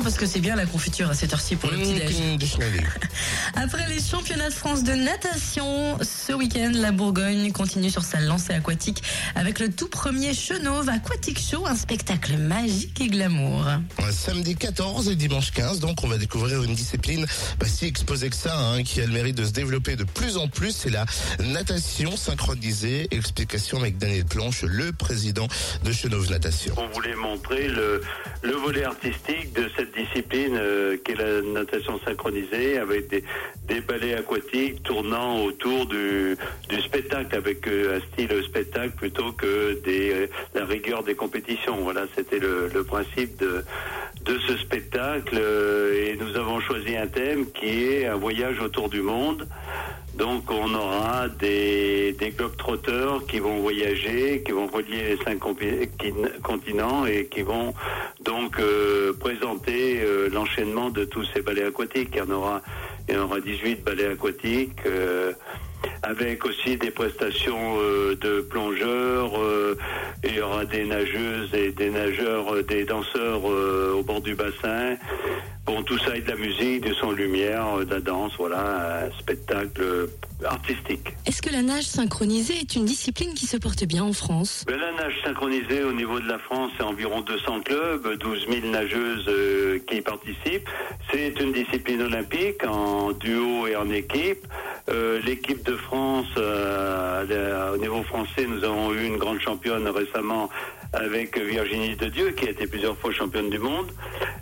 non Parce que c'est bien la confiture à cette heure-ci pour le petit-déj. Mmh, Après les championnats de France de natation, ce week-end, la Bourgogne continue sur sa lancée aquatique avec le tout premier Chenauve Aquatic Show, un spectacle magique et glamour. Samedi 14 et dimanche 15, donc on va découvrir une discipline pas si exposée que ça, hein, qui a le mérite de se développer de plus en plus, c'est la natation synchronisée. Explication avec Daniel Planche, le président de Chenauve Natation. On voulait montrer le, le volet artistique de cette discipline euh, qu'est la natation synchronisée avec des, des balais aquatiques tournant autour du, du spectacle avec euh, un style spectacle plutôt que des, euh, la rigueur des compétitions. Voilà, c'était le, principe de, de ce spectacle euh, et nous avons choisi un thème qui est un voyage autour du monde. Donc on aura des, des globetrotters qui vont voyager, qui vont relier les cinq continents et qui vont donc euh, présenter euh, l'enchaînement de tous ces ballets aquatiques. Il y en aura, il y en aura 18 ballets aquatiques. euh, avec aussi des prestations euh, de plongeurs, euh, il y aura des nageuses et des nageurs, des danseurs au bord du bassin. Bon, tout ça est de la musique, du son lumière, euh, de la danse, voilà, un spectacle euh, artistique. Est-ce que la nage synchronisée est une discipline qui se porte bien en France? Ben, la nage synchronisée au niveau de la France, c'est environ 200 clubs, 12 000 nageuses euh, qui y participent. C'est une discipline olympique en duo et en équipe. Euh, L'équipe de France, euh, au niveau français, nous avons eu une grande championne récemment avec Virginie de Dieu, qui a été plusieurs fois championne du monde,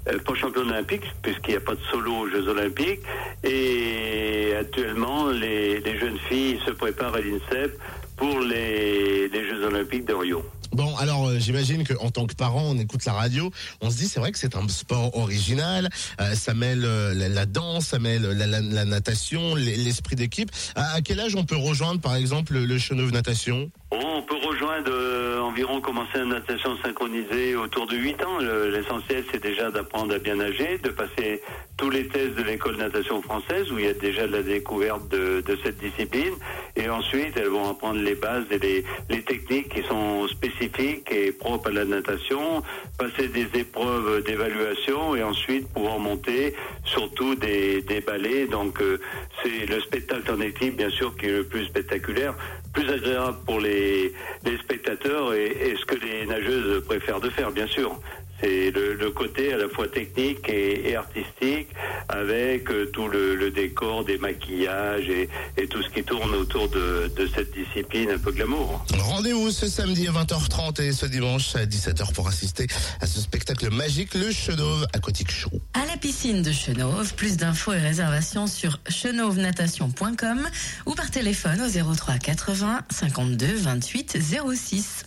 euh, pas championne olympique, puisqu'il n'y a pas de solo aux Jeux olympiques. Et actuellement, les, jeunes filles se préparent à l'INSEP pour les Jeux olympiques de Rio. Bon, alors euh, j'imagine qu'en tant que parent, on écoute la radio, on se dit c'est vrai que c'est un sport original, euh, ça mêle euh, la, danse, ça mêle la, la- natation, l'esprit d'équipe. À, quel âge on peut rejoindre par exemple le, Chenauve Natation? On peut rejoindre euh, environ commencer la natation synchronisée autour de 8 ans. Le- L'essentiel, c'est déjà d'apprendre à bien nager, de passer tous les tests de l'école de natation française où il y a déjà la découverte de cette discipline. Et ensuite, elles vont apprendre les bases et les, les techniques qui sont spécifiques et propres à la natation, passer des épreuves d'évaluation et ensuite pouvoir monter surtout des, des balais. Donc, euh, c'est le spectacle en équipe, bien sûr, qui est le plus spectaculaire, plus agréable pour les, les spectateurs et, et ce que les nageuses préfèrent de faire, bien sûr. C'est le, le côté à la fois technique et, et artistique, avec euh, tout le, le décor, des maquillages et, et tout ce qui tourne autour de, de cette discipline un peu glamour. Rendez-vous ce samedi à 20h30 et ce dimanche à 17h pour assister à ce spectacle magique, le Chenauve Aquatic Show. À la piscine de Chenauve, plus d'infos et réservations sur chenauvenatation.com ou par téléphone au 03 80 52 28 06.